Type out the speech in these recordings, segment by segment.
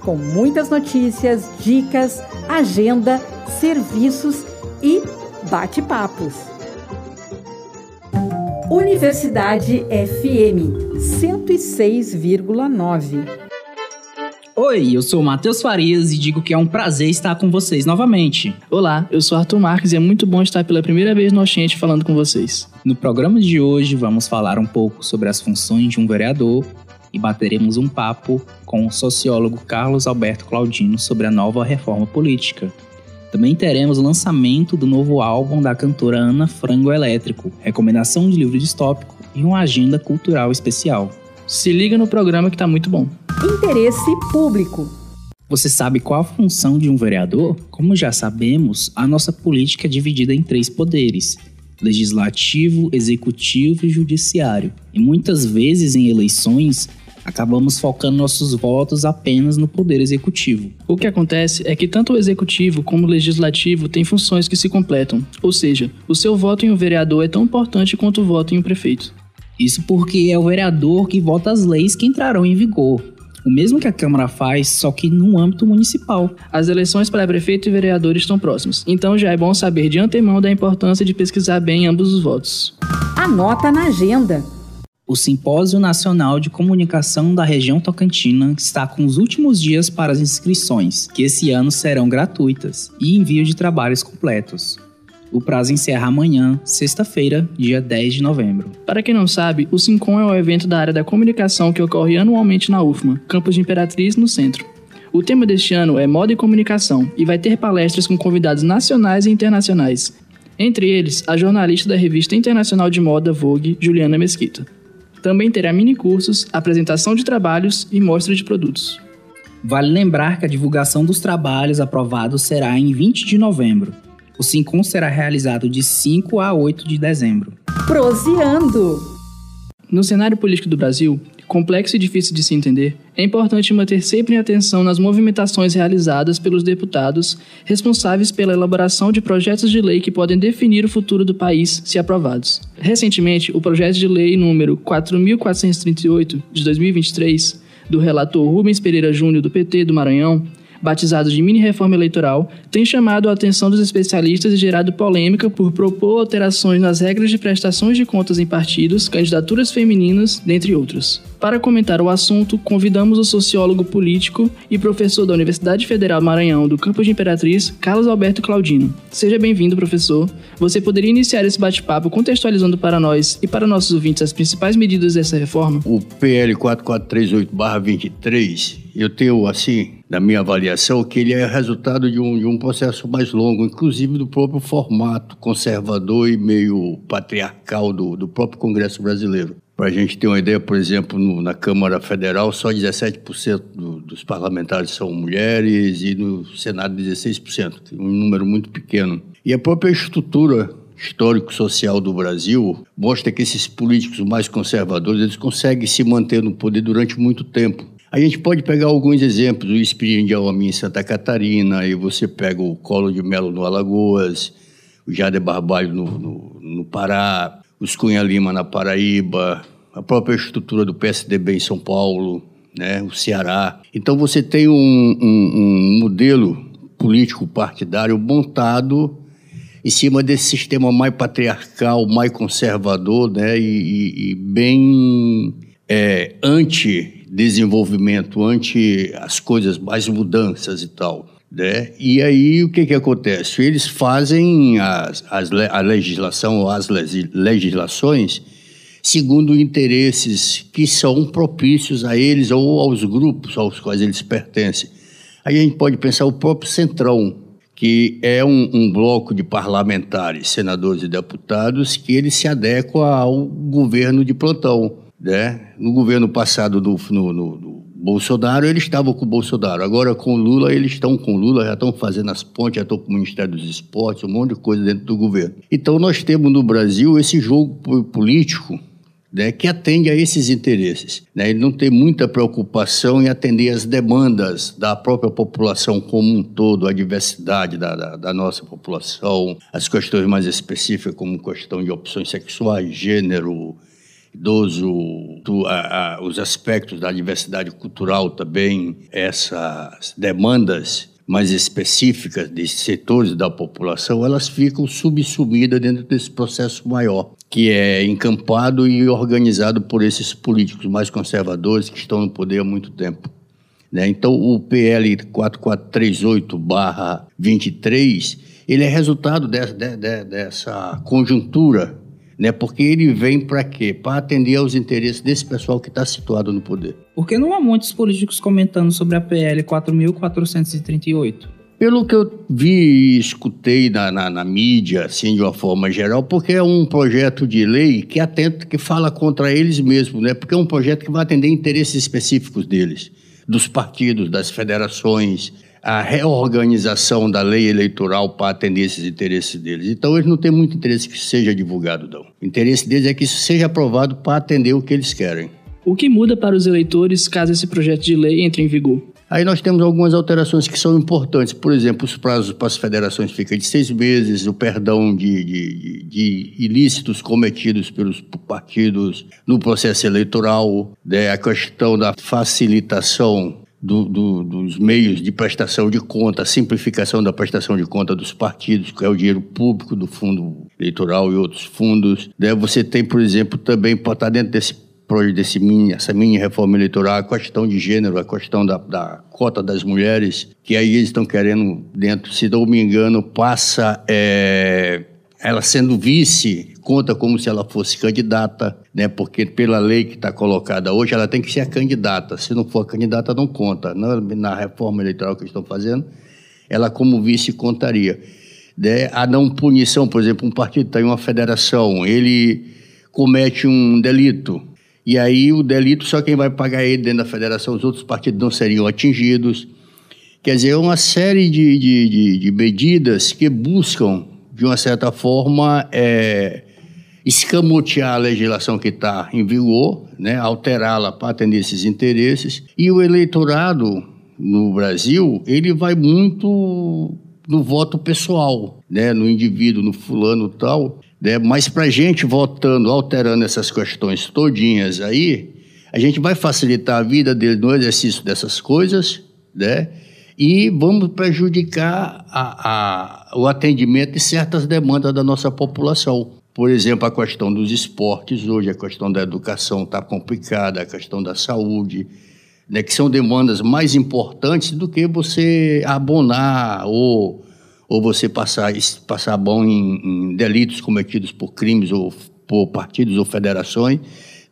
com muitas notícias, dicas, agenda, serviços e bate-papos. Universidade FM 106,9. Oi, eu sou o Matheus Farias e digo que é um prazer estar com vocês novamente. Olá, eu sou Arthur Marques e é muito bom estar pela primeira vez no Oxente falando com vocês. No programa de hoje vamos falar um pouco sobre as funções de um vereador e bateremos um papo com o sociólogo Carlos Alberto Claudino sobre a nova reforma política. Também teremos o lançamento do novo álbum da cantora Ana Frango Elétrico, recomendação de livro distópico e uma agenda cultural especial. Se liga no programa que tá muito bom. Interesse público. Você sabe qual a função de um vereador? Como já sabemos, a nossa política é dividida em três poderes: legislativo, executivo e judiciário. E muitas vezes em eleições, acabamos focando nossos votos apenas no poder executivo. O que acontece é que tanto o executivo como o legislativo têm funções que se completam, ou seja, o seu voto em um vereador é tão importante quanto o voto em um prefeito. Isso porque é o vereador que vota as leis que entrarão em vigor. O mesmo que a Câmara faz, só que no âmbito municipal. As eleições para prefeito e vereador estão próximas, então já é bom saber de antemão da importância de pesquisar bem ambos os votos. Anota na agenda. O Simpósio Nacional de Comunicação da Região Tocantina está com os últimos dias para as inscrições, que esse ano serão gratuitas, e envio de trabalhos completos. O prazo encerra amanhã, sexta-feira, dia 10 de novembro. Para quem não sabe, o Sincom é o evento da área da comunicação que ocorre anualmente na UFMA, campus de Imperatriz, no centro. O tema deste ano é Moda e Comunicação e vai ter palestras com convidados nacionais e internacionais. Entre eles, a jornalista da revista internacional de moda Vogue, Juliana Mesquita. Também terá mini-cursos, apresentação de trabalhos e mostra de produtos. Vale lembrar que a divulgação dos trabalhos aprovados será em 20 de novembro. O Sincom será realizado de 5 a 8 de dezembro. Proseando! No cenário político do Brasil, complexo e difícil de se entender, é importante manter sempre em atenção nas movimentações realizadas pelos deputados responsáveis pela elaboração de projetos de lei que podem definir o futuro do país, se aprovados. Recentemente, o projeto de lei número 4438 de 2023 do relator Rubens Pereira Júnior do PT do Maranhão batizado de mini-reforma eleitoral, tem chamado a atenção dos especialistas e gerado polêmica por propor alterações nas regras de prestações de contas em partidos, candidaturas femininas, dentre outros. Para comentar o assunto, convidamos o sociólogo político e professor da Universidade Federal Maranhão do Campus de Imperatriz, Carlos Alberto Claudino. Seja bem-vindo, professor. Você poderia iniciar esse bate-papo contextualizando para nós e para nossos ouvintes as principais medidas dessa reforma? O PL 4438-23, eu tenho, assim, da minha avaliação, que ele é resultado de um, de um processo mais longo, inclusive do próprio formato conservador e meio patriarcal do, do próprio Congresso brasileiro. Para a gente ter uma ideia, por exemplo, no, na Câmara Federal, só 17% do, dos parlamentares são mulheres e no Senado 16%, um número muito pequeno. E a própria estrutura histórico-social do Brasil mostra que esses políticos mais conservadores eles conseguem se manter no poder durante muito tempo. A gente pode pegar alguns exemplos, o Espírito de Alami em Santa Catarina, aí você pega o Colo de Melo no Alagoas, o Jade Barbalho no, no, no Pará, os Cunha Lima na Paraíba, a própria estrutura do PSDB em São Paulo, né, o Ceará. Então você tem um, um, um modelo político partidário montado em cima desse sistema mais patriarcal, mais conservador, né, e, e, e bem é, anti-desenvolvimento, anti as coisas, mais mudanças e tal. Né? E aí o que, que acontece? Eles fazem as, as, a legislação ou as legislações segundo interesses que são propícios a eles ou aos grupos aos quais eles pertencem. Aí a gente pode pensar o próprio Centrão, que é um, um bloco de parlamentares, senadores e deputados, que ele se adequa ao governo de plantão. Né? No governo passado, do, no, no, Bolsonaro, eles estavam com o Bolsonaro. Agora, com o Lula, eles estão com o Lula, já estão fazendo as pontes, já estão com o Ministério dos Esportes, um monte de coisa dentro do governo. Então, nós temos no Brasil esse jogo político né, que atende a esses interesses. Né? Ele não tem muita preocupação em atender as demandas da própria população como um todo, a diversidade da, da, da nossa população, as questões mais específicas, como questão de opções sexuais, gênero, idoso, a, a, os aspectos da diversidade cultural também, essas demandas mais específicas de setores da população, elas ficam subsumidas dentro desse processo maior, que é encampado e organizado por esses políticos mais conservadores que estão no poder há muito tempo. Né? Então, o PL 4438-23, ele é resultado dessa, dessa conjuntura né? Porque ele vem para quê? Para atender aos interesses desse pessoal que está situado no poder. Porque não há muitos políticos comentando sobre a PL 4438. Pelo que eu vi e escutei na, na, na, mídia, assim, de uma forma geral, porque é um projeto de lei que atenta, que fala contra eles mesmos, né? Porque é um projeto que vai atender interesses específicos deles, dos partidos, das federações, a reorganização da lei eleitoral para atender esses interesses deles. Então, eles não têm muito interesse que seja divulgado, não. O interesse deles é que isso seja aprovado para atender o que eles querem. O que muda para os eleitores caso esse projeto de lei entre em vigor? Aí nós temos algumas alterações que são importantes. Por exemplo, os prazos para as federações ficam de seis meses, o perdão de, de, de ilícitos cometidos pelos partidos no processo eleitoral, né? a questão da facilitação do, do, dos meios de prestação de conta, a simplificação da prestação de conta dos partidos, que é o dinheiro público do fundo eleitoral e outros fundos. Né? Você tem, por exemplo, também para estar dentro desse desse mini, essa mini reforma eleitoral, a questão de gênero, a questão da, da cota das mulheres, que aí eles estão querendo dentro, se não me engano, passa é, ela sendo vice, conta como se ela fosse candidata, né? Porque pela lei que está colocada hoje, ela tem que ser candidata. Se não for candidata, não conta. Na, reforma eleitoral que estão fazendo, ela como vice contaria. Né? A não punição, por exemplo, um partido está em uma federação, ele comete um delito, e aí o delito só quem vai pagar ele dentro da federação, os outros partidos não seriam atingidos. Quer dizer, é uma série de, de, de, de medidas que buscam de uma certa forma, é, escamotear a legislação que está em vigor, né, alterá-la para atender esses interesses. E o eleitorado no Brasil, ele vai muito no voto pessoal, né, no indivíduo, no fulano tal. Né, mas para a gente votando, alterando essas questões todinhas aí, a gente vai facilitar a vida dele no exercício dessas coisas, né? e vamos prejudicar a, a, o atendimento de certas demandas da nossa população. Por exemplo, a questão dos esportes hoje, a questão da educação está complicada, a questão da saúde, né, que são demandas mais importantes do que você abonar ou, ou você passar, passar mão em, em delitos cometidos por crimes ou por partidos ou federações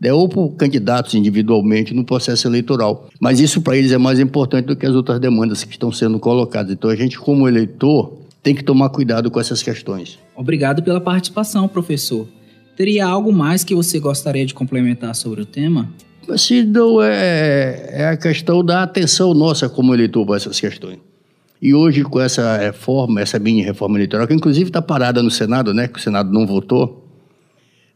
né, ou por candidatos individualmente no processo eleitoral. Mas isso para eles é mais importante do que as outras demandas que estão sendo colocadas. Então a gente, como eleitor, tem que tomar cuidado com essas questões. Obrigado pela participação, professor. Teria algo mais que você gostaria de complementar sobre o tema? Assim, não é, é a questão da atenção nossa como eleitor para essas questões. E hoje, com essa reforma, essa mini reforma eleitoral, que inclusive está parada no Senado, né, que o Senado não votou,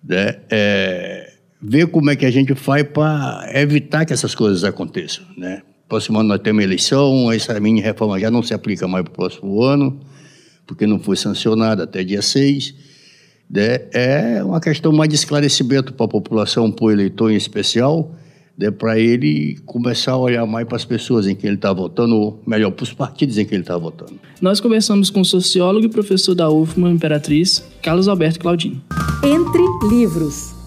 né, é, ver como é que a gente faz para evitar que essas coisas aconteçam, né? Próximo ano nós temos uma eleição, essa mini reforma já não se aplica mais para o próximo ano, porque não foi sancionada até dia 6. Né? É uma questão mais de esclarecimento para a população, para o eleitor em especial, né? para ele começar a olhar mais para as pessoas em que ele está votando, ou melhor, para os partidos em que ele está votando. Nós conversamos com o sociólogo e professor da UFMA Imperatriz, Carlos Alberto Claudino. Entre livros.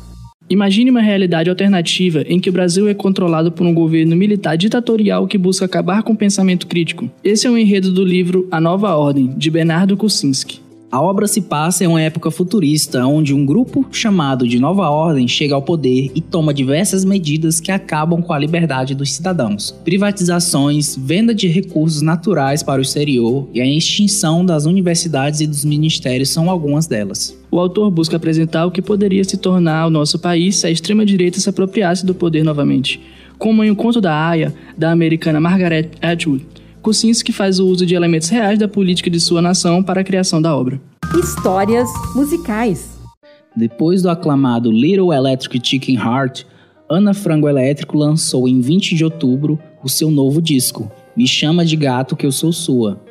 Imagine uma realidade alternativa em que o Brasil é controlado por um governo militar ditatorial que busca acabar com o pensamento crítico. Esse é o enredo do livro A Nova Ordem, de Bernardo Kucinski. A obra se passa em uma época futurista, onde um grupo chamado de Nova Ordem chega ao poder e toma diversas medidas que acabam com a liberdade dos cidadãos. Privatizações, venda de recursos naturais para o exterior e a extinção das universidades e dos ministérios são algumas delas. O autor busca apresentar o que poderia se tornar o nosso país se a extrema-direita se apropriasse do poder novamente como em O Conto da Aya, da americana Margaret Atwood. Kuczynski faz o uso de elementos reais da política de sua nação para a criação da obra. Histórias musicais. Depois do aclamado Little Electric Chicken Heart, Ana Frango Elétrico lançou em 20 de outubro o seu novo disco, Me Chama de Gato Que Eu Sou Sua.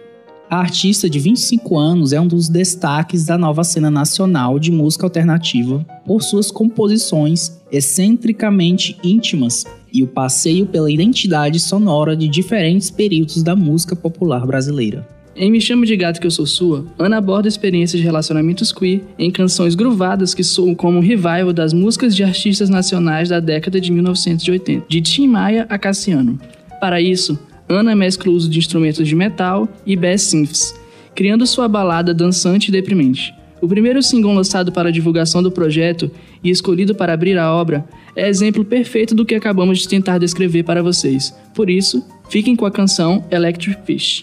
A artista de 25 anos é um dos destaques da nova cena nacional de música alternativa por suas composições excentricamente íntimas e o passeio pela identidade sonora de diferentes períodos da música popular brasileira. Em Me Chama de Gato Que Eu Sou Sua, Ana aborda experiências de relacionamentos queer em canções groovadas que soam como um revival das músicas de artistas nacionais da década de 1980, de Tim Maia a Cassiano. Para isso, Ana mescla o uso de instrumentos de metal e bass synths, criando sua balada dançante e deprimente. O primeiro single lançado para a divulgação do projeto e escolhido para abrir a obra é exemplo perfeito do que acabamos de tentar descrever para vocês. Por isso, fiquem com a canção Electric Fish.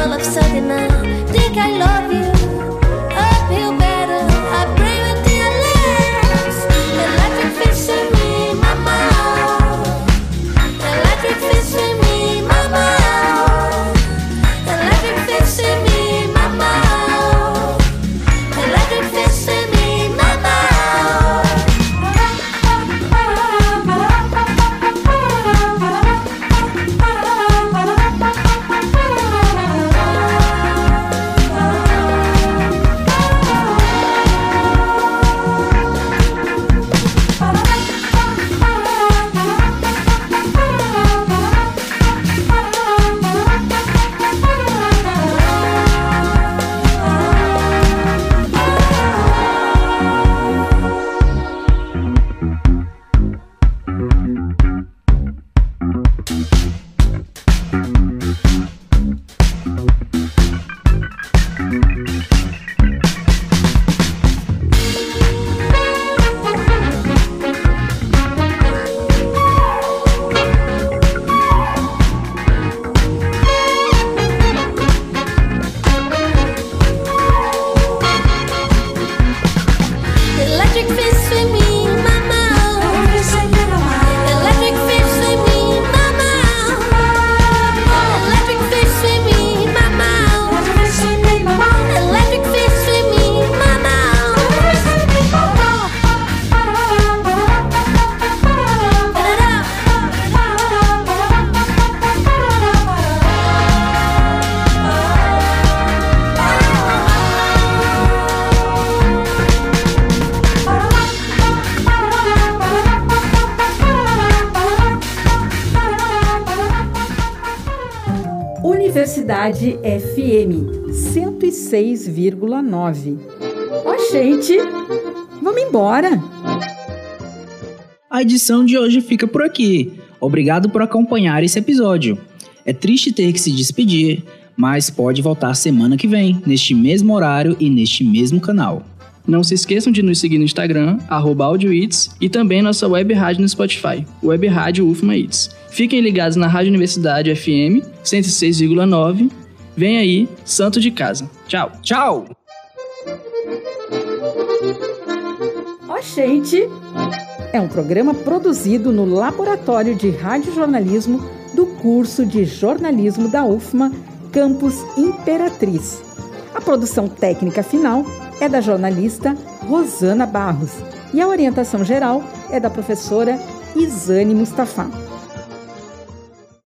all of a sudden I think I love Universidade FM 106,9. Ó, gente, vamos embora! A edição de hoje fica por aqui. Obrigado por acompanhar esse episódio. É triste ter que se despedir, mas pode voltar semana que vem, neste mesmo horário e neste mesmo canal. Não se esqueçam de nos seguir no Instagram, AudioIts, e também nossa web rádio no Spotify, Web Rádio UFMA It's. Fiquem ligados na Rádio Universidade FM 106,9. Vem aí, Santo de Casa. Tchau. Tchau! Ó, gente! É um programa produzido no Laboratório de Radiojornalismo do curso de jornalismo da UFMA, Campus Imperatriz. A produção técnica final é da jornalista Rosana Barros e a orientação geral é da professora Isane Mustafa.